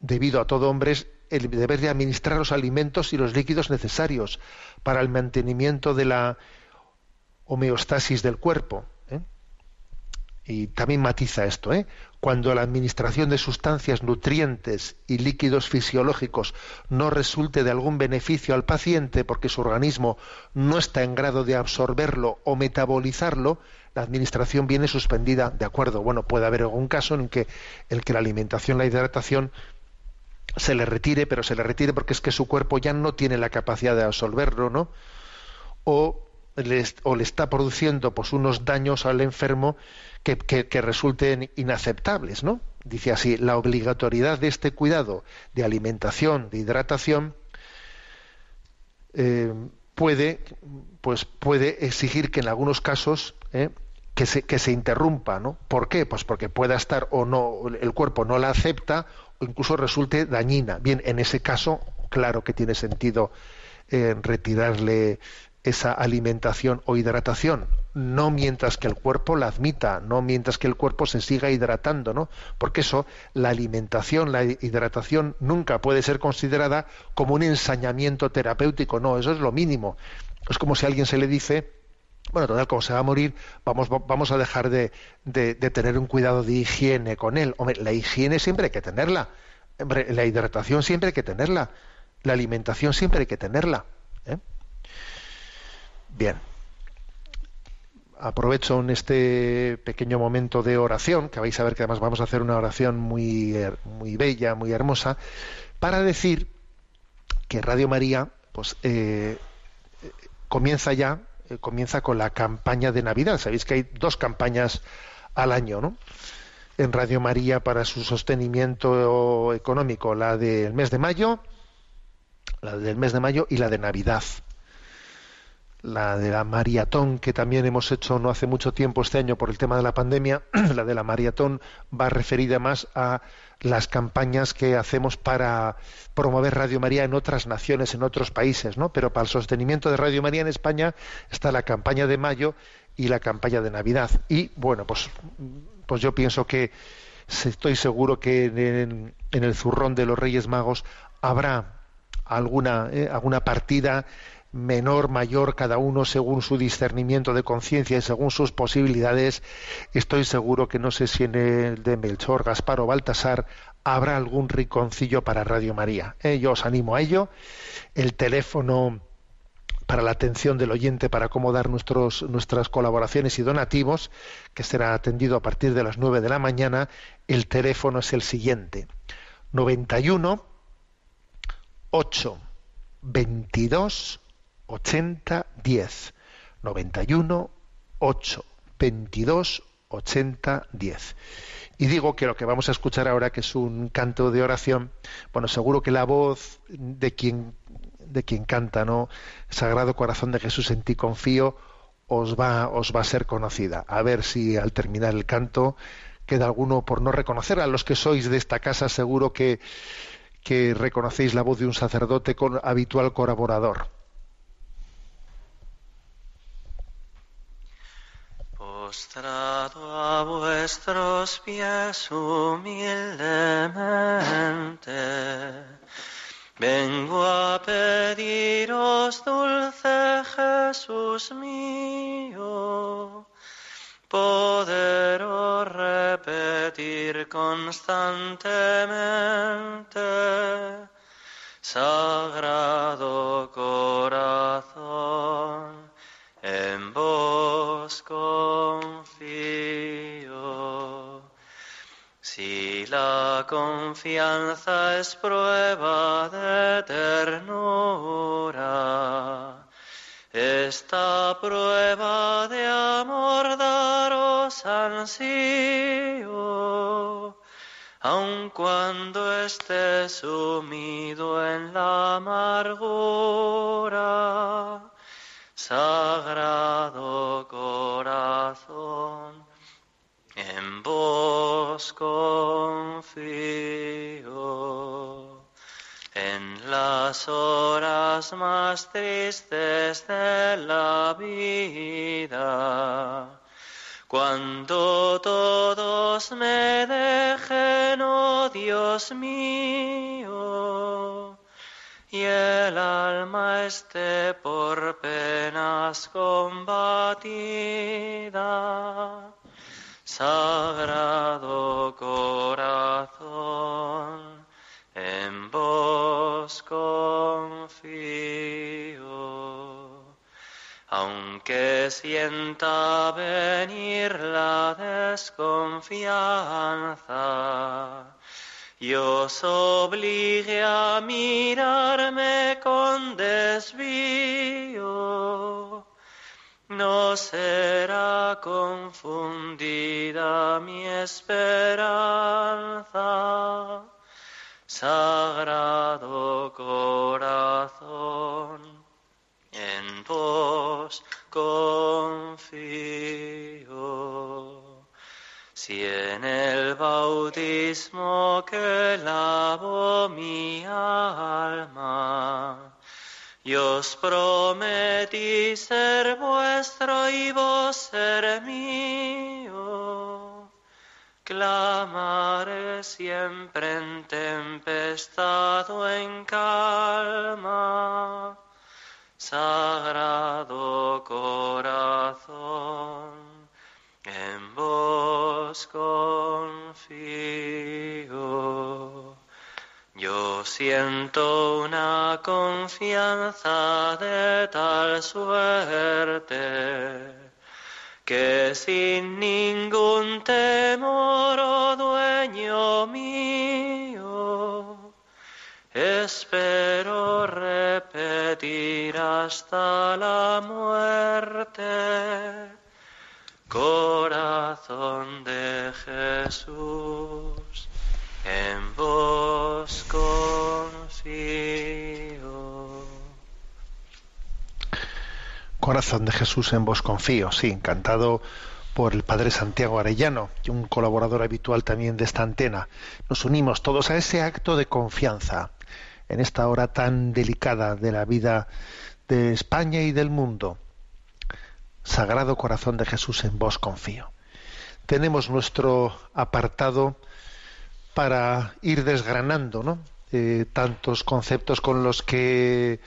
debido a todo hombre es el deber de administrar los alimentos y los líquidos necesarios para el mantenimiento de la homeostasis del cuerpo. ¿eh? Y también matiza esto, ¿eh? cuando la administración de sustancias nutrientes y líquidos fisiológicos no resulte de algún beneficio al paciente porque su organismo no está en grado de absorberlo o metabolizarlo, la administración viene suspendida. De acuerdo, bueno, puede haber algún caso en que el que la alimentación, la hidratación se le retire, pero se le retire porque es que su cuerpo ya no tiene la capacidad de absorberlo, ¿no? O le, o le está produciendo pues unos daños al enfermo que, que- resulten inaceptables, ¿no? Dice así, la obligatoriedad de este cuidado de alimentación, de hidratación, eh, puede, pues puede exigir que en algunos casos eh, que, se, que se interrumpa, ¿no? ¿Por qué? Pues porque pueda estar o no, el cuerpo no la acepta incluso resulte dañina. Bien, en ese caso, claro que tiene sentido eh, retirarle esa alimentación o hidratación, no mientras que el cuerpo la admita, no mientras que el cuerpo se siga hidratando, ¿no? Porque eso, la alimentación, la hidratación nunca puede ser considerada como un ensañamiento terapéutico, no, eso es lo mínimo. Es como si a alguien se le dice, bueno, total, como se va a morir, vamos, vamos a dejar de, de- tener un cuidado de higiene con él. Hombre, la higiene siempre hay que tenerla. La hidratación siempre hay que tenerla. La alimentación siempre hay que tenerla. ¿eh? Bien. Aprovecho en este pequeño momento de oración, que vais a ver que además vamos a hacer una oración muy, muy bella, muy hermosa, para decir que Radio María, pues eh, comienza ya, eh, comienza con la campaña de Navidad. Sabéis que hay dos campañas al año, ¿no? En Radio María para su sostenimiento económico, la del mes de mayo, la del mes de mayo y la de Navidad. La de la maratón que también hemos hecho no hace mucho tiempo este año por el tema de la pandemia, la de la maratón va referida más a las campañas que hacemos para promover Radio María en otras naciones, en otros países, ¿no? Pero para el sostenimiento de Radio María en España está la campaña de mayo y la campaña de Navidad. Y bueno, pues, pues yo pienso que estoy seguro que en, en el zurrón de los Reyes Magos habrá alguna, eh, alguna partida menor, mayor, cada uno según su discernimiento de conciencia y según sus posibilidades. Estoy seguro que no sé si en el de Melchor, Gaspar o Baltasar habrá algún rinconcillo para Radio María. Eh, yo os animo a ello. El teléfono para la atención del oyente para acomodar nuestros, nuestras colaboraciones y donativos, que será atendido a partir de las 9 de la mañana. El teléfono es el siguiente: 91 8 22 80 10 91 8 22 80 10 y digo que lo que vamos a escuchar ahora que es un canto de oración bueno seguro que la voz de quien de quien canta no Sagrado Corazón de Jesús en ti confío os va, os va a ser conocida. A ver si al terminar el canto queda alguno por no reconocer. A los que sois de esta casa seguro que, que reconocéis la voz de un sacerdote con habitual colaborador. Postrado a vuestros pies humildemente, vengo a pediros, dulce Jesús mío, poderos repetir constantemente, Sagrado la confianza es prueba de ternura, esta prueba de amor daros ansío, aun cuando esté sumido horas más tristes de la vida, cuando todos me dejen, oh Dios mío, y el alma esté por penas combatida. Sagrado corazón, en vos Aunque sienta venir la desconfianza, y os obligue a mirarme con desvío. No será confundida mi esperanza, Sagrado Corazón, en vos confío. Si en el bautismo que lavo mi alma, y os prometí ser vuestro y vos ser mío, clamaré siempre en tempestad en calma, Sagrado Corazón en vos confío. Yo siento una confianza de tal suerte que sin ningún temor, oh dueño mío, espero hasta la muerte Corazón de Jesús, en vos confío. Corazón de Jesús en vos confío, sí, cantado por el Padre Santiago Arellano, un colaborador habitual también de esta antena. Nos unimos todos a ese acto de confianza en esta hora tan delicada de la vida de España y del mundo. Sagrado Corazón de Jesús, en vos confío. Tenemos nuestro apartado para ir desgranando. Eh, tantos conceptos con los que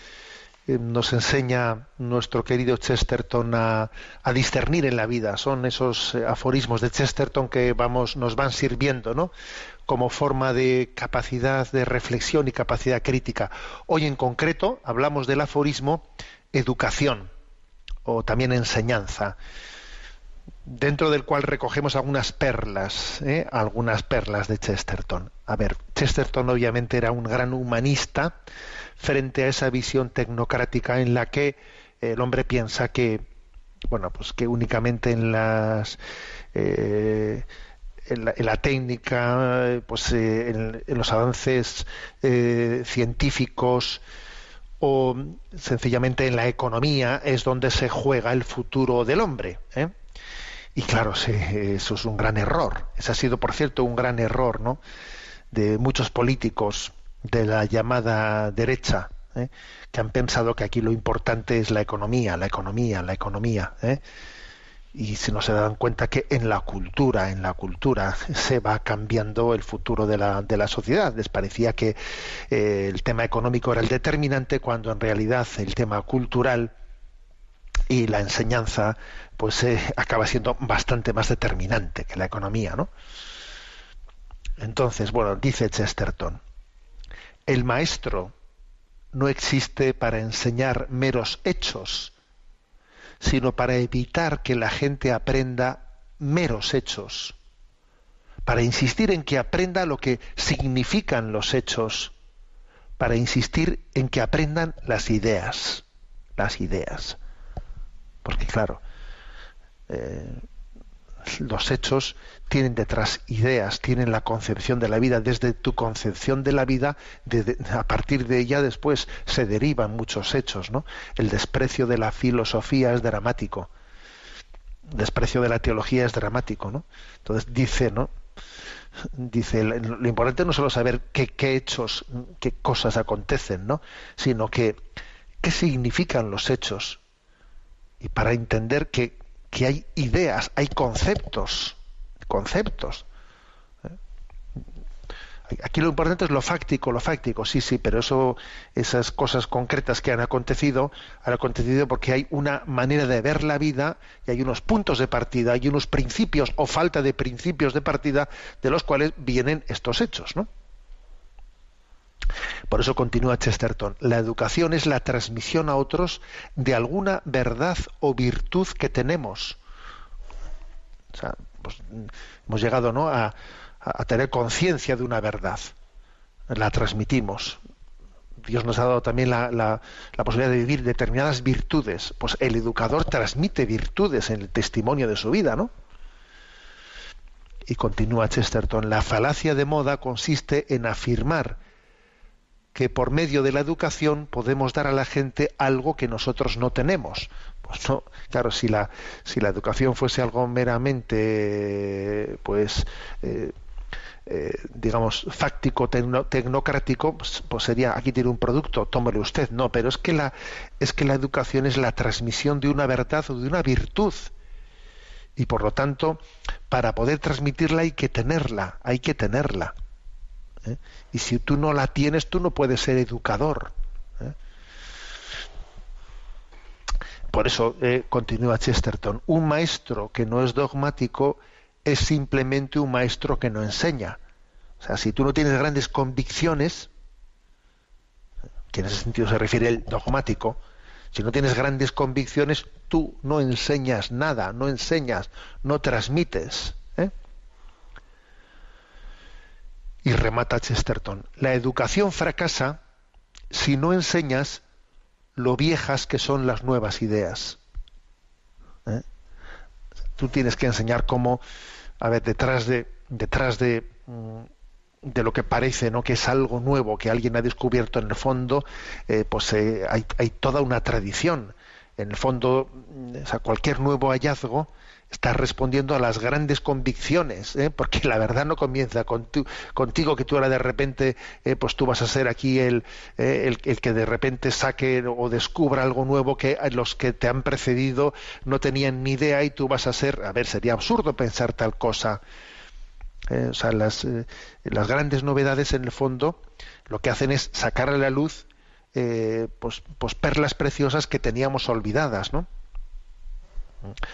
nos enseña nuestro querido Chesterton a, discernir en la vida. Son esos eh, aforismos de Chesterton que vamos, nos van sirviendo ¿no? como forma de capacidad de reflexión y capacidad crítica. Hoy en concreto hablamos del aforismo educación o también enseñanza, dentro del cual recogemos algunas perlas, ¿eh? algunas perlas de Chesterton. A ver, Chesterton obviamente era un gran humanista frente a esa visión tecnocrática en la que el hombre piensa que, bueno, pues que únicamente en las eh, en, la, en, la, técnica, pues eh, en, los avances eh, científicos o sencillamente en la economía es donde se juega el futuro del hombre. ¿eh? Y claro, sí, eso es un gran error. Ese ha sido, por cierto, un gran error ¿no? de muchos políticos de la llamada derecha, ¿eh? que han pensado que aquí lo importante es la economía, la economía, la economía. ¿eh? y si no se dan cuenta que en la cultura, en la cultura se va cambiando el futuro de la, de la sociedad. Les parecía que eh, el tema económico era el determinante cuando en realidad el tema cultural y la enseñanza pues eh, acaba siendo bastante más determinante que la economía, ¿no? Entonces, bueno, dice Chesterton, el maestro no existe para enseñar meros hechos, sino para evitar que la gente aprenda meros hechos, para insistir en que aprenda lo que significan los hechos, para insistir en que aprendan las ideas, las ideas. Claro, eh, los hechos tienen detrás ideas, tienen la concepción de la vida. Desde tu concepción de la vida, a partir de ella después se derivan muchos hechos. ¿no? El desprecio de la filosofía es dramático. El desprecio de la teología es dramático. ¿no? Entonces dice, ¿no? Dice, lo importante no solo saber qué, qué hechos, qué cosas acontecen, ¿no? sino que qué significan los hechos. Y para entender que que hay ideas, hay conceptos, conceptos. ¿eh? Aquí lo importante es lo fáctico, lo fáctico, sí, sí, pero eso, esas cosas concretas que han acontecido, han acontecido porque hay una manera de ver la vida y hay unos puntos de partida, hay unos principios o falta de principios de partida de los cuales vienen estos hechos, ¿no? Por eso continúa Chesterton, la educación es la transmisión a otros de alguna verdad o virtud que tenemos. Pues, hemos llegado ¿no? a, tener conciencia de una verdad. La transmitimos. Dios nos ha dado también la, la, posibilidad de vivir determinadas virtudes. Pues el educador transmite virtudes en el testimonio de su vida, ¿no? Y continúa Chesterton, la falacia de moda consiste en afirmar que por medio de la educación podemos dar a la gente algo que nosotros no tenemos. Pues no, claro, si la, si la educación fuese algo meramente, pues, eh, eh, digamos, fáctico, tecnocrático, pues, pues, sería, aquí tiene un producto, tómelo usted. No, pero es que, la, es que la educación es la transmisión de una verdad o de una virtud. Y por lo tanto, para poder transmitirla hay que tenerla, hay que tenerla. ¿Eh? Y si tú no la tienes, tú no puedes ser educador. ¿eh? Por eso eh, continúa Chesterton, un maestro que no es dogmático es simplemente un maestro que no enseña. O sea, si tú no tienes grandes convicciones, que en ese sentido se refiere el dogmático, si no tienes grandes convicciones, tú no enseñas nada, no enseñas, no transmites. Y remata Chesterton, la educación fracasa si no enseñas lo viejas que son las nuevas ideas. ¿Eh? Tú tienes que enseñar cómo, a ver, detrás de, detrás de, mm, de lo que parece, ¿no? que es algo nuevo que alguien ha descubierto en el fondo, eh, pues eh, hay, hay, toda una tradición. En el fondo, mm, o sea, cualquier nuevo hallazgo estás respondiendo a las grandes convicciones, ¿eh? porque la verdad no comienza con contigo que tú ahora de repente, eh, pues tú vas a ser aquí el, eh, el, el, que de repente saque o descubra algo nuevo que los que te han precedido no tenían ni idea y tú vas a ser, a ver, sería absurdo pensar tal cosa. o sea, las, las grandes novedades en el fondo lo que hacen es sacar a la luz pues, pues perlas preciosas que teníamos olvidadas, ¿no?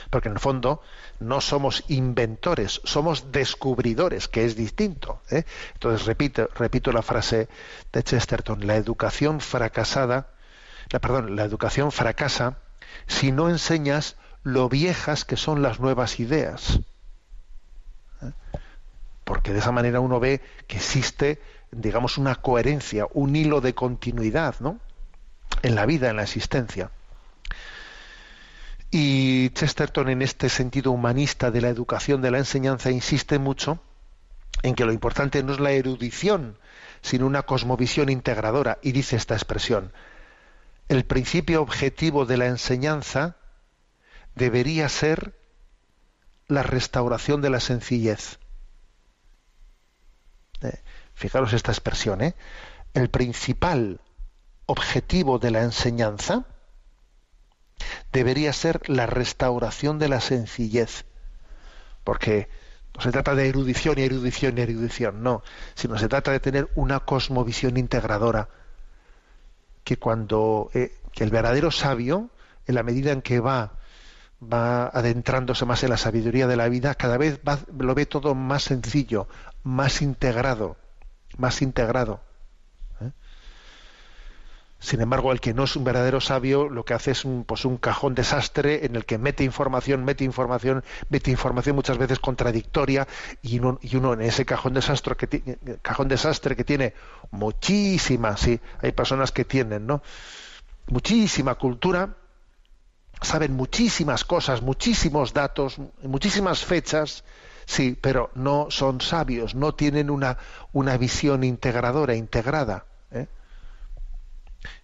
Porque en el fondo no somos inventores, somos descubridores, que es distinto. ¿eh? Entonces repito, repito la frase de Chesterton: la educación fracasada, la, perdón, la educación fracasa si no enseñas lo viejas que son las nuevas ideas. ¿eh? Porque de esa manera uno ve que existe, digamos, una coherencia, un hilo de continuidad, ¿no? En la vida, en la existencia. Y Chesterton, en este sentido humanista de la educación, de la enseñanza, insiste mucho en que lo importante no es la erudición, sino una cosmovisión integradora. Y dice esta expresión, el principio objetivo de la enseñanza debería ser la restauración de la sencillez. Eh, fijaros esta expresión, ¿eh? El principal objetivo de la enseñanza debería ser la restauración de la sencillez. Porque no se trata de erudición y erudición y erudición, no, sino se trata de tener una cosmovisión integradora. Que cuando eh, que el verdadero sabio, en la medida en que va va adentrándose más en la sabiduría de la vida, cada vez lo ve todo más sencillo, más integrado, más integrado. Sin embargo, el que no es un verdadero sabio, lo que hace es un, pues un cajón desastre en el que mete información, mete información, mete información muchas veces contradictoria y uno, y uno en ese cajón desastre que tiene, cajón desastre que tiene muchísima, sí, hay personas que tienen, ¿no? Muchísima cultura, saben muchísimas cosas, muchísimos datos, muchísimas fechas, sí, pero no son sabios, no tienen una, una visión integradora, integrada.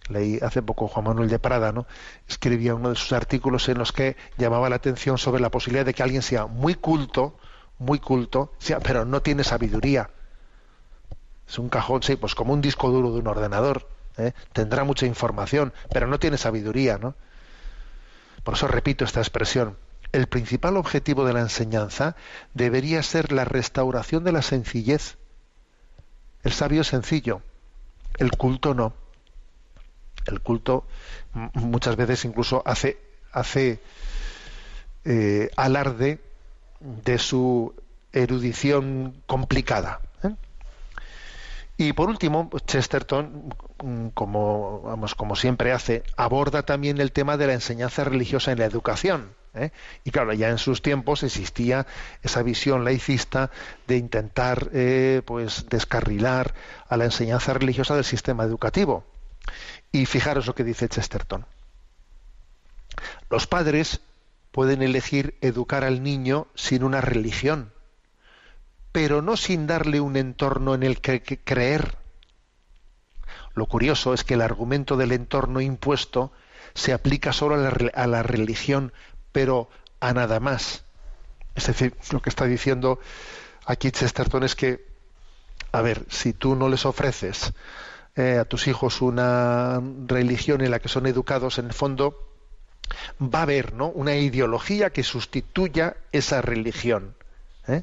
Leí hace poco Juan Manuel de Prada, ¿no? escribía uno de sus artículos en los que llamaba la atención sobre la posibilidad de que alguien sea muy culto, muy culto, sea, pero no tiene sabiduría. Es un cajón, sí, pues como un disco duro de un ordenador. ¿eh? Tendrá mucha información, pero no tiene sabiduría, ¿no? Por eso repito esta expresión. El principal objetivo de la enseñanza debería ser la restauración de la sencillez. El sabio es sencillo, el culto no. El culto muchas veces incluso hace, eh, alarde de su erudición complicada. ¿eh? Y por último, Chesterton, mm, como, vamos, como siempre hace, aborda también el tema de la enseñanza religiosa en la educación. ¿eh? Y claro, ya en sus tiempos existía esa visión laicista de intentar pues descarrilar a la enseñanza religiosa del sistema educativo. Y fijaros lo que dice Chesterton. Los padres pueden elegir educar al niño sin una religión pero no sin darle un entorno en el que, creer. Lo curioso es que el argumento del entorno impuesto se aplica solo a la, a la religión, pero a nada más. Es decir, lo que está diciendo aquí Chesterton es que, a ver, si tú no les ofreces eh, a tus hijos una religión en la que son educados, en el fondo va a haber ¿no? una ideología que sustituya esa religión. ¿eh?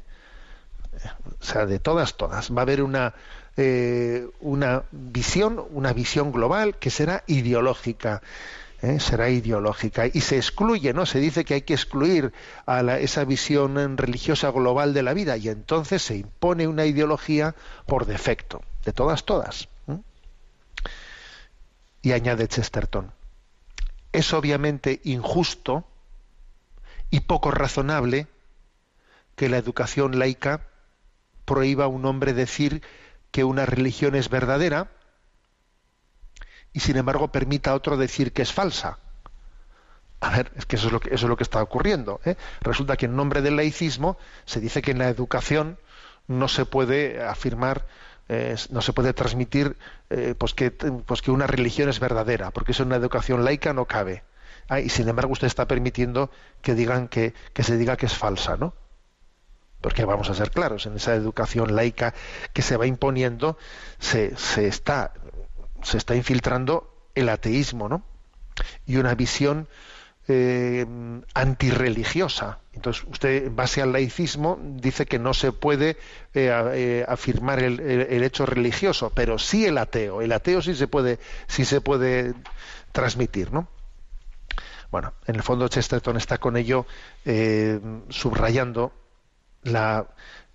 o sea, de todas, todas, va a haber una, eh, una visión, una visión global que será ideológica. ¿eh? será ideológica y se excluye, ¿no? Se dice que hay que excluir a esa visión religiosa global de la vida y entonces se impone una ideología por defecto, de todas, todas. Y añade Chesterton, es obviamente injusto y poco razonable que la educación laica prohíba a un hombre decir que una religión es verdadera y sin embargo permita a otro decir que es falsa. A ver, es que eso es lo que, eso es lo que está ocurriendo. ¿eh? Resulta que en nombre del laicismo se dice que en la educación no se puede afirmar, no se puede transmitir eh, pues, que, pues que una religión es verdadera, porque eso en una educación laica no cabe. Ah, y sin embargo usted está permitiendo que digan que, que se diga que es falsa, ¿no? porque vamos a ser claros, en esa educación laica que se va imponiendo se, se, está, se está infiltrando el ateísmo, ¿no? Y una visión eh, antirreligiosa. Entonces, usted, en base al laicismo, dice que no se puede eh, eh, afirmar el, hecho religioso, pero sí el ateo. El ateo sí se puede, sí se puede transmitir, ¿no? Bueno, en el fondo Chesterton está con ello subrayando la,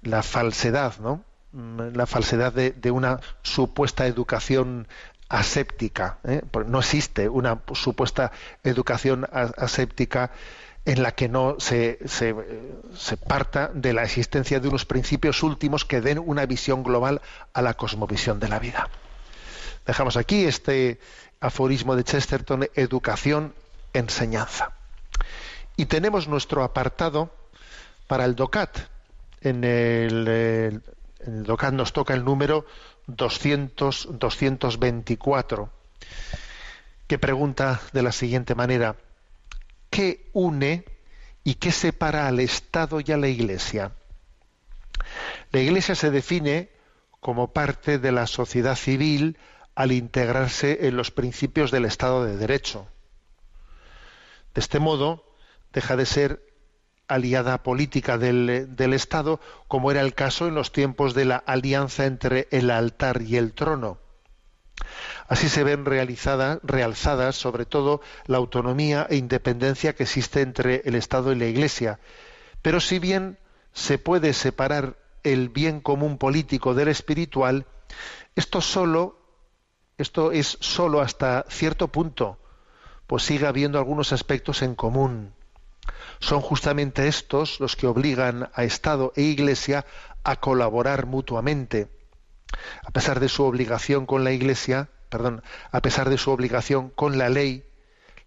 la falsedad, ¿no? Mm, la falsedad de, de una supuesta educación aséptica. ¿eh? No existe una supuesta educación aséptica en la que no se, se, se, parta de la existencia de unos principios últimos que den una visión global a la cosmovisión de la vida. Dejamos aquí este aforismo de Chesterton, educación, enseñanza. Y tenemos nuestro apartado para el DOCAT, en el, el, nos toca el número 200, 224, que que pregunta de la siguiente manera, ¿qué une y qué separa al Estado y a la Iglesia? La Iglesia se define como parte de la sociedad civil al integrarse en los principios del Estado de Derecho. De este modo, deja de ser aliada política del, Estado, como era el caso en los tiempos de la alianza entre el altar y el trono. Así se ven realizadas, realzadas sobre todo la autonomía e independencia que existe entre el Estado y la Iglesia. Pero si bien se puede separar el bien común político del espiritual, esto solo, esto es solo hasta cierto punto, pues sigue habiendo algunos aspectos en común. Son justamente estos los que obligan a Estado e Iglesia a colaborar mutuamente. A pesar de su obligación con la Iglesia, perdón, a pesar de su obligación con la ley,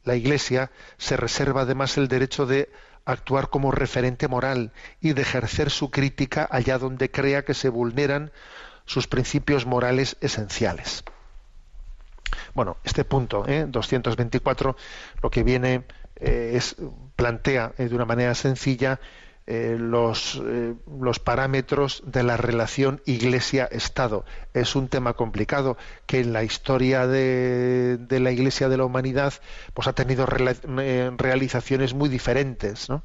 la Iglesia se reserva además el derecho de actuar como referente moral y de ejercer su crítica allá donde crea que se vulneran sus principios morales esenciales. Bueno, este punto, ¿eh? 224, lo que viene eh, es plantea eh, de una manera sencilla eh, los, los, parámetros de la relación Iglesia-Estado. Es un tema complicado que en la historia de, de la Iglesia de la humanidad pues ha tenido realizaciones muy diferentes. ¿no?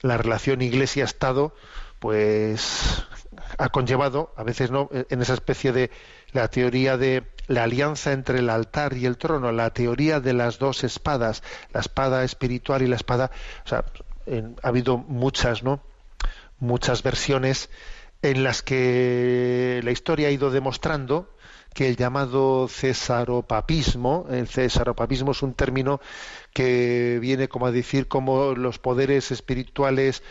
La relación Iglesia-Estado pues ha conllevado, a veces no, en esa especie de la teoría de la alianza entre el altar y el trono, la teoría de las dos espadas, la espada espiritual y la espada, o sea, ha habido muchas, ¿no? Muchas versiones en las que la historia ha ido demostrando que el llamado cesaropapismo, el cesaropapismo es un término que viene como a decir como los poderes espirituales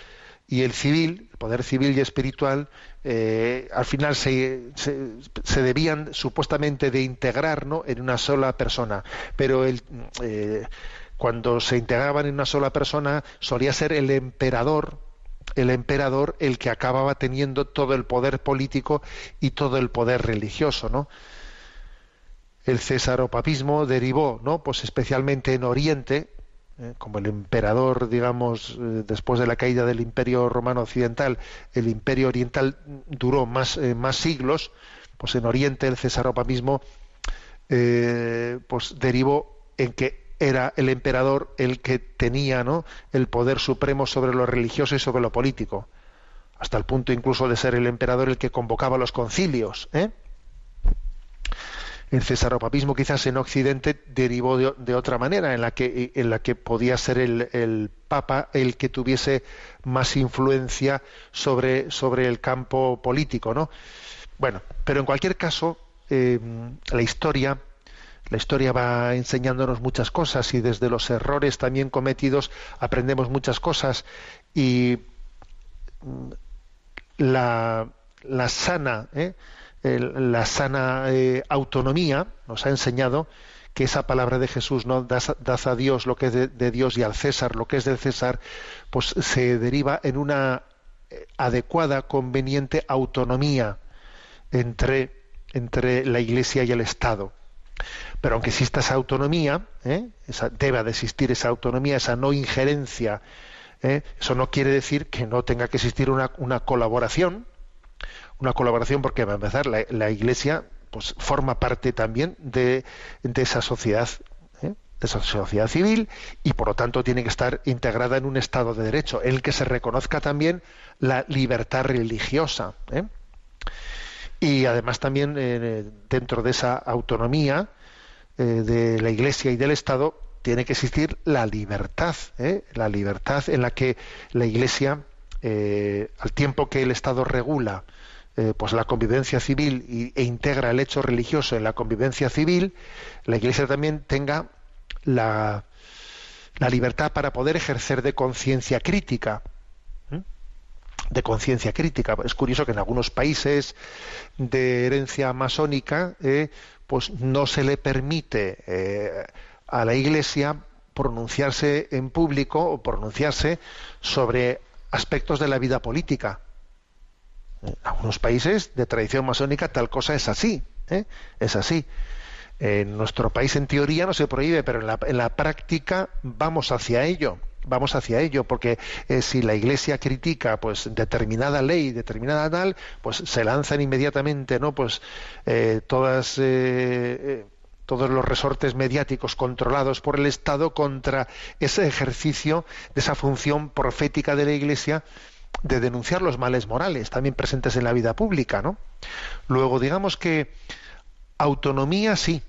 y el civil, el poder civil y espiritual, eh, al final se, se, debían supuestamente de integrar en una sola persona, pero eh, cuando se integraban en una sola persona, solía ser el emperador, el emperador el que acababa teniendo todo el poder político y todo el poder religioso, ¿no? El cesaropapismo derivó, ¿no? Pues especialmente en Oriente, eh, como el emperador, digamos, eh, después de la caída del Imperio Romano Occidental, el Imperio Oriental duró más, eh, siglos, pues en Oriente el cesaropapismo pues derivó en que era el emperador el que tenía ¿no? el poder supremo sobre lo religioso y sobre lo político, hasta el punto incluso de ser el emperador el que convocaba los concilios. ¿eh? El cesaropapismo quizás en Occidente derivó de, otra manera, en la que, en la que podía ser el, el, Papa el que tuviese más influencia sobre, sobre el campo político. ¿no? Bueno, pero en cualquier caso, eh, la historia la historia va enseñándonos muchas cosas y desde los errores también cometidos aprendemos muchas cosas y mm, la, la sana, ¿eh? La sana eh, autonomía nos ha enseñado que esa palabra de Jesús, ¿no? Dad, a Dios lo que es de, Dios y al César lo que es del César, pues se deriva en una eh, adecuada, conveniente autonomía entre, entre la Iglesia y el Estado. Pero aunque exista esa autonomía, ¿eh? esa, debe de existir esa autonomía, esa no injerencia, ¿eh? eso no quiere decir que no tenga que existir una, una colaboración, una colaboración porque va a empezar la, Iglesia pues forma parte también de, de esa sociedad ¿eh? de esa sociedad civil y por lo tanto tiene que estar integrada en un estado de derecho en el que se reconozca también la libertad religiosa ¿eh? y además también eh, dentro de esa autonomía de la Iglesia y del Estado tiene que existir la libertad, la libertad en la que la Iglesia, al tiempo que el Estado regula pues la convivencia civil y, e integra el hecho religioso en la convivencia civil, la Iglesia también tenga la, la libertad para poder ejercer de conciencia crítica de conciencia crítica. Es curioso que en algunos países de herencia masónica, eh, pues no se le permite eh, a la Iglesia pronunciarse en público o pronunciarse sobre aspectos de la vida política. En algunos países de tradición masónica tal cosa es así, ¿eh? es así. En nuestro país en teoría no se prohíbe, pero en la, en la práctica vamos hacia ello vamos hacia ello, porque eh, si la Iglesia critica pues determinada ley, determinada tal, pues se lanzan inmediatamente, ¿no? Pues eh, todas eh, todos los resortes mediáticos controlados por el Estado contra ese ejercicio de esa función profética de la Iglesia de denunciar los males morales también presentes en la vida pública, ¿no? Luego digamos que autonomía sí,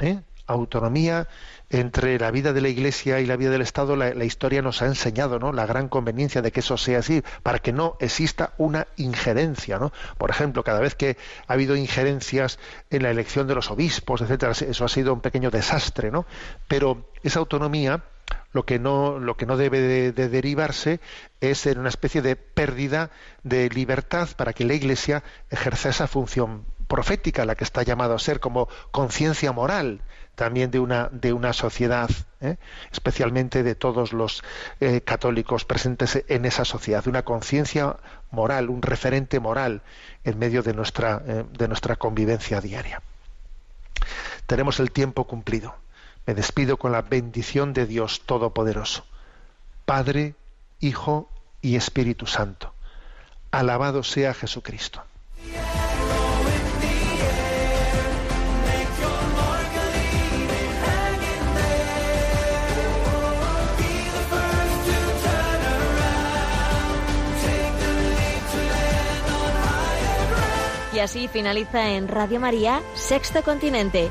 ¿eh? autonomía entre la vida de la Iglesia y la vida del Estado, la, historia nos ha enseñado ¿no? la gran conveniencia de que eso sea así, para que no exista una injerencia. ¿no? Por ejemplo, cada vez que ha habido injerencias en la elección de los obispos, etcétera, eso ha sido un pequeño desastre, ¿no? Pero esa autonomía lo que no, lo que no debe de, derivarse es en una especie de pérdida de libertad para que la Iglesia ejerza esa función profética, la que está llamado a ser como conciencia moral también de una, de una sociedad, ¿eh? especialmente de todos los eh, católicos presentes en esa sociedad, una conciencia moral, un referente moral en medio de nuestra, eh, de nuestra convivencia diaria. Tenemos el tiempo cumplido. Me despido con la bendición de Dios Todopoderoso, Padre, Hijo y Espíritu Santo. Alabado sea Jesucristo. Y así finaliza en Radio María, Sexto Continente,